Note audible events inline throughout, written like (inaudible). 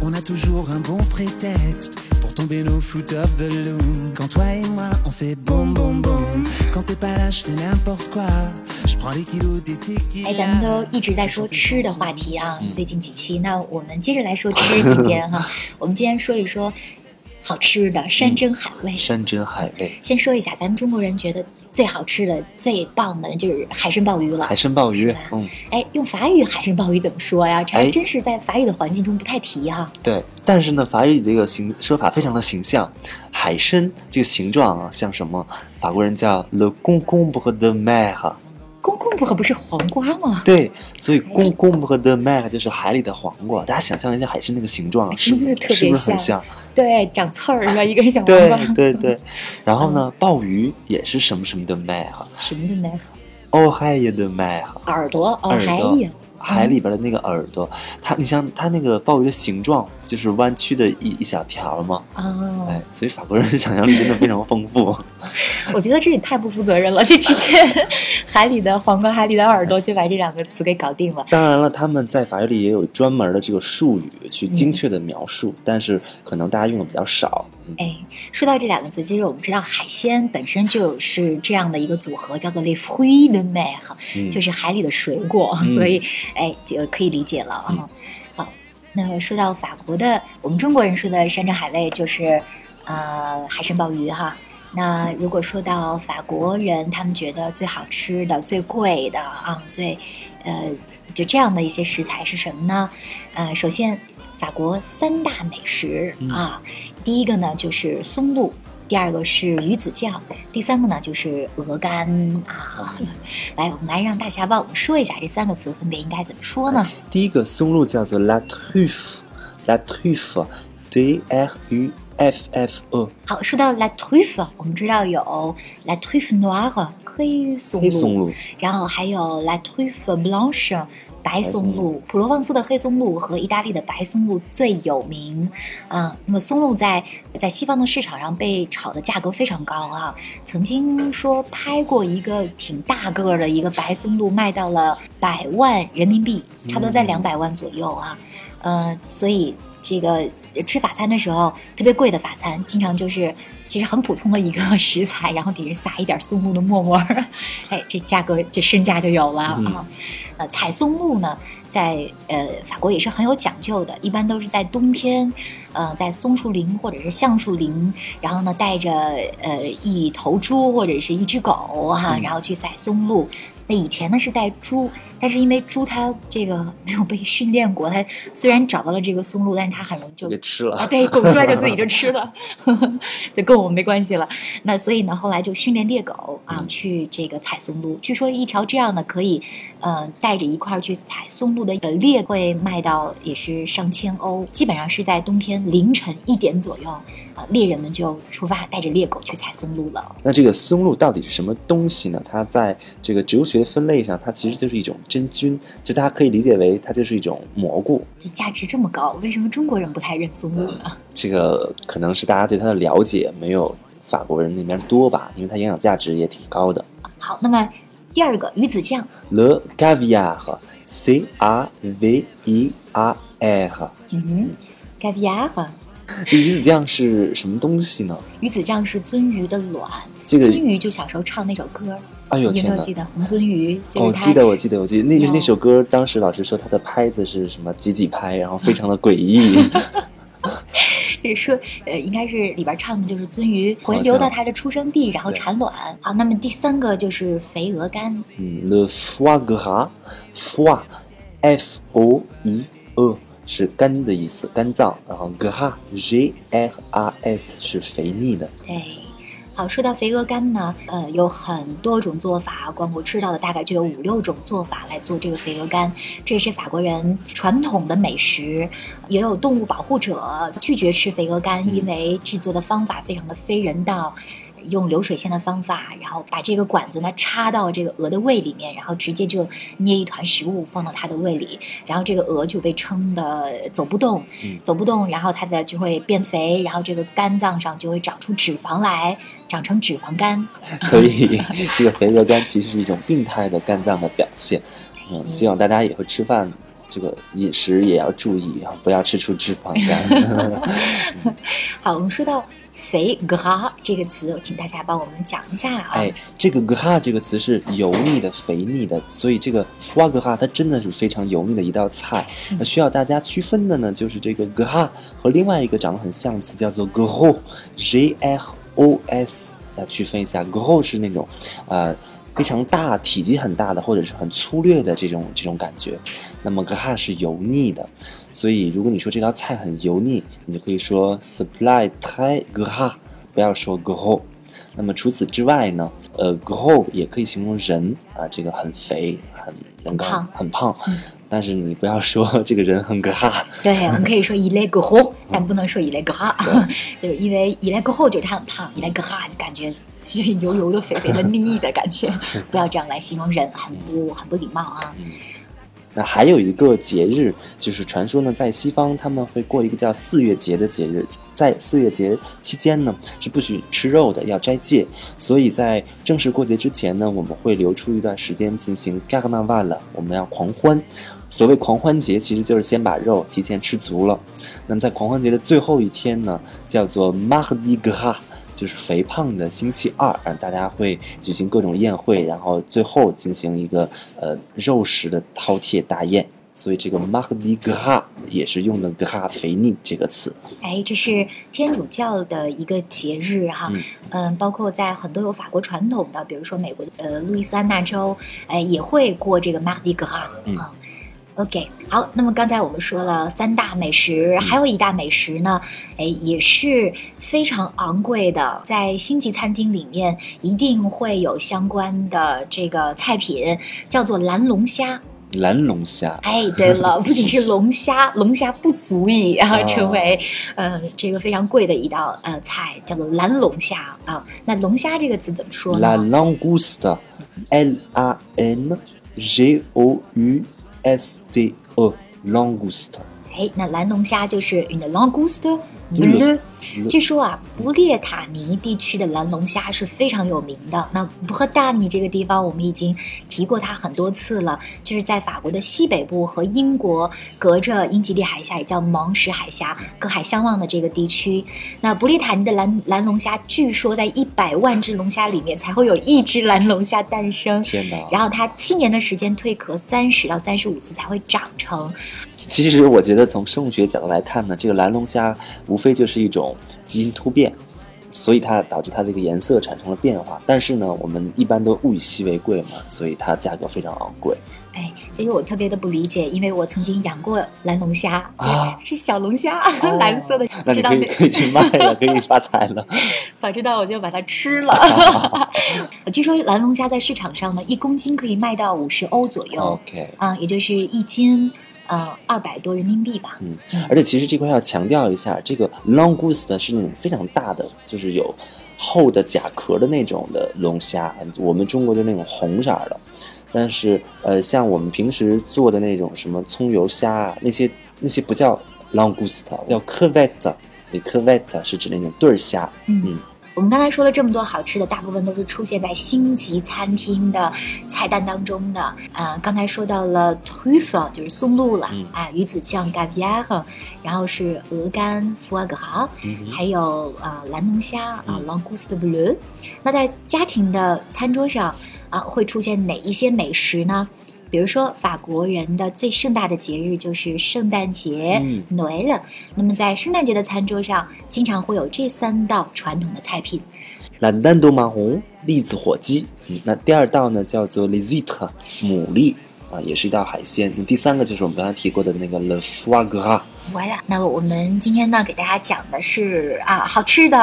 Porte l'endroit de contexte, on a toujours un bon prétexte pour tomber nos foot of the loom. Quand toi et moi on fait boum boum boum, quand t'es pas là je fais n'importe quoi, je prends les kilos des 哎，tequila. 咱们都一直在说吃的话题啊，最近几期，那我们接着来说吃。景点哈，我们今天说一说好吃的山珍海味。山珍海味，先说一下，咱们中国人觉得最好吃的、最棒的就是海参鲍鱼了海。参鲍鱼，嗯，哎，用法语海参鲍鱼怎么说呀？这还哎真是在法语的环境中不太提哈。对。但是呢，法语这个形说法非常的形象，海参这个形状啊，像什么？法国人叫 le concombre de mer，公公不可不是黄瓜吗？对，所以 concombre de mer 就是海里的黄瓜。大家想象一下海参那个形状啊，是不是特别像像？对，长刺儿是吧？(laughs) 一个人小黄对瓜。对对。然后呢，鲍鱼也是什么什么的 mac，什么都没有。oreille de mer。耳朵哦，耳海朵呀，海里边的那个耳朵，它你像它那个鲍鱼的形状，就是弯曲的一一小条嘛，哦，哎，所以法国人的想象力真的非常丰富。(laughs) 我觉得这也太不负责任了，这直接海里的皇冠、海里的耳朵就把这两个词给搞定了。当然了，他们在法语里也有专门的这个术语去精确的描述，但是可能大家用的比较少。嗯，哎，说到这两个字，其实我们知道海鲜本身就是这样的一个组合，叫做 les fruits de mer，、嗯就是海里的水果，嗯所以哎，就可以理解了啊。好，那说到法国的，我们中国人说的山珍海味就是呃海参鲍鱼哈。那如果说到法国人，他们觉得最好吃的、最贵的啊，最呃就这样的一些食材是什么呢？呃，首先法国三大美食、嗯啊，第一个呢就是松露，第二个是鱼子酱，第三个呢就是鹅肝啊。(laughs) 来，我们来让大侠帮我们说一下这三个词分别应该怎么说呢？第一个松露叫做 la truffe，la truffe，d r u f f e，好，说到 la truffe，我们知道有 la truffe noire 黑松露，黑松露，然后还有 la truffe blanche 白松松露，普罗旺斯的黑松露和意大利的白松露最有名。啊、那么松露在在西方的市场上被炒的价格非常高啊，曾经说拍过一个挺大个儿的一个白松露，卖到了百万人民币，差不多在嗯两百万左右啊。呃，所以这个吃法餐的时候，特别贵的法餐，经常就是其实很普通的一个食材，然后底下撒一点松露的沫沫儿，哎，这价格这身价就有了嗯啊。呃，采松露呢，在呃法国也是很有讲究的，一般都是在冬天，呃，在松树林或者是橡树林，然后呢带着呃一头猪或者是一只狗哈、嗯然后去采松露。那以前呢是带猪，但是因为猪它这个 (laughs) 没有被训练过，它虽然找到了这个松露，但是它很容易就就给吃了。啊，对，拱出来就自己就吃了，(laughs) 就跟我们没关系了。那所以呢，后来就训练猎狗啊，嗯去这个采松露。据说一条这样的可以，呃，带着一块儿去采松露的呃猎会卖到也是上千欧，基本上是在冬天凌晨一点左右啊，猎人们就出发带着猎狗去采松露了。那这个松露到底是什么东西呢？它在这个植物学分类上，它其实就是一种真菌，就大家可以理解为它就是一种蘑菇。这价值这么高，为什么中国人不太认松露呢？这个可能是大家对它的了解没有法国人那边多吧，因为它营养价值也挺高的。好，那么第二个鱼子酱，Le caviar，C R V E R R，嗯 g a v i a r 这鱼子酱是什么东西呢？鱼子酱是鳟鱼的卵，这个鳟鱼就小时候唱那首歌，哎呦天哪！你有没有记得红鳟鱼？就哦，记得我记得我记得那那那首歌，当时老师说它的拍子是什么几几拍，然后非常的诡异。(laughs) 是说呃，应该是里边唱的就是鳟鱼回好像流到它的出生地，然后产卵。好，那么第三个就是肥鹅肝，嗯，le foie gras，foie，f o i e 是肝的意思，肝脏，然后 gras，g r a s 是肥腻的。哎。好，说到肥鹅肝呢，呃，有很多种做法，光我知道的大概就有五六种做法来做这个肥鹅肝，这也是法国人传统的美食。也有动物保护者拒绝吃肥鹅肝，嗯因为制作的方法非常的非人道，用流水线的方法，然后把这个管子呢插到这个鹅的胃里面，然后直接就捏一团食物放到它的胃里，然后这个鹅就被撑得走不动，嗯走不动，然后它的就会变肥，然后这个肝脏上就会长出脂肪来，长成脂肪肝。(laughs) 所以这个肥鹅肝其实是一种病态的肝脏的表现。嗯，希望大家以后吃饭这个饮食也要注意啊，不要吃出脂肪肝。(laughs) 好，我们说到肥 gras 这个词，请大家帮我们讲一下啊。哎，这个 gras 这个词是油腻的、肥腻的，所以这个 foie gras 它真的是非常油腻的一道菜。那需要大家区分的呢，就是这个 gras 和另外一个长得很像的词叫做 gros，g r o s，要区分一下。gros 是那种，呃。非常大、体积很大的，或者是很粗略的这种这种感觉。那么 gras 是油腻的，所以如果你说这道菜很油腻，你就可以说 supply très gras，不要说 gros。那么除此之外呢，呃，gros 也可以形容人啊，这个很肥、很人高、胖。很胖。嗯。但是你不要说这个人很 gras，对，我们可以说 il est gros，但不能说 il est gras，对，(laughs) 因为 il est gros 就是他很胖，il est gras 就感觉就是油油的、肥肥的、(laughs) 腻腻的感觉，不要这样来形容人，很不很不礼貌啊。那还有一个节日，就是传说呢，在西方他们会过一个叫四月节的节日，在四月节期间呢是不许吃肉的，要斋戒。所以在正式过节之前呢，我们会留出一段时间进行 carnaval，我们要狂欢。所谓狂欢节，其实就是先把肉提前吃足了。那么在狂欢节的最后一天呢，叫做 Mardi Gras。就是肥胖的星期二，啊，大家会举行各种宴会，然后最后进行一个呃肉食的饕餮大宴。所以这个 Mardi Gras 也是用的 gras 肥腻这个词。哎，这是天主教的一个节日哈，嗯嗯，包括在很多有法国传统的，比如说美国的呃路易斯安那州，哎也会过这个 Mardi Gras 嗯啊。OK，好，那么刚才我们说了三大美食，还有一大美食呢，哎，也是非常昂贵的，在星级餐厅里面一定会有相关的这个菜品，叫做蓝龙虾。蓝龙虾，哎，对了，不仅是龙虾，龙虾不足以啊成为呃这个非常贵的一道呃菜，叫做蓝龙虾啊。那龙虾这个词怎么说 La 呢？langouste，L A N G O U S T E，langouste。哎，那蓝龙虾就是 une langouste 嗯 bleu。 据说啊，不列塔尼地区的蓝龙虾是非常有名的。那布赫大尼这个地方，我们已经提过它很多次了，就是在法国的西北部和英国隔着英吉利海峡，也叫芒什海峡，隔海相望的这个地区。那不列塔尼的蓝蓝龙虾，据说在一百万只龙虾里面才会有一只蓝龙虾诞生。天哪！然后它七年的时间蜕壳三十到三十五次才会长成，其实我觉得从生物学角度来看呢，这个蓝龙虾无非就是一种基因突变，所以它导致它这个颜色产生了变化。但是呢，我们一般都物以稀为贵嘛，所以它价格非常昂贵。哎，其实我特别的不理解，因为我曾经养过蓝龙虾，啊是小龙虾，蓝色的，那？可以可以去卖了，可以发财了。(laughs) 早知道我就把它吃了。(laughs) 据说蓝龙虾在市场上呢，一公斤可以卖到五十欧左右，OK，啊，也就是一斤，呃，二百多人民币吧。嗯，而且其实这块要强调一下，这个 long goose 是那种非常大的，就是有厚的甲壳的那种的龙虾，我们中国就那种红色的。但是呃，像我们平时做的那种什么葱油虾啊，那些那些不叫 long goose，叫 crevette 是指那种对儿虾。嗯我们刚才说了这么多好吃的，大部分都是出现在星级餐厅的菜单当中的。呃，刚才说到了 truffe，就是松露了，嗯啊，鱼子酱 g a v i a r 然后是鹅肝 foie gras，、嗯还有呃蓝龙虾啊、嗯 langouste bleu。那在家庭的餐桌上啊，会出现哪一些美食呢？比如说，法国人的最盛大的节日就是圣诞节嗯 （Noel）。那么在圣诞节的餐桌上，经常会有这三道传统的菜品。蓝蛋豆麻红栗子火鸡。嗯，那第二道呢叫做 huîtres 牡蛎啊，也是一道海鲜。那第三个就是我们刚才提过的那个 le foie gras 完了，那我们今天呢，给大家讲的是啊，好吃的，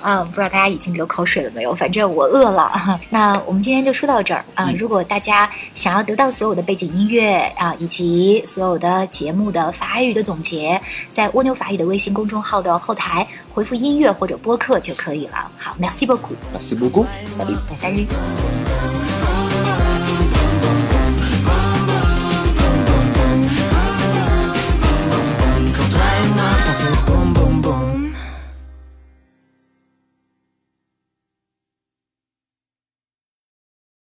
啊，(laughs) 不知道大家已经流口水了没有？反正我饿了。(laughs) 那我们今天就说到这儿啊。如果大家想要得到所有的背景音乐啊，以及所有的节目的法语的总结，在蜗牛法语的微信公众号的后台回复音乐或者播客就可以了。好，merci beaucoup，merci beaucoup，salut，salut。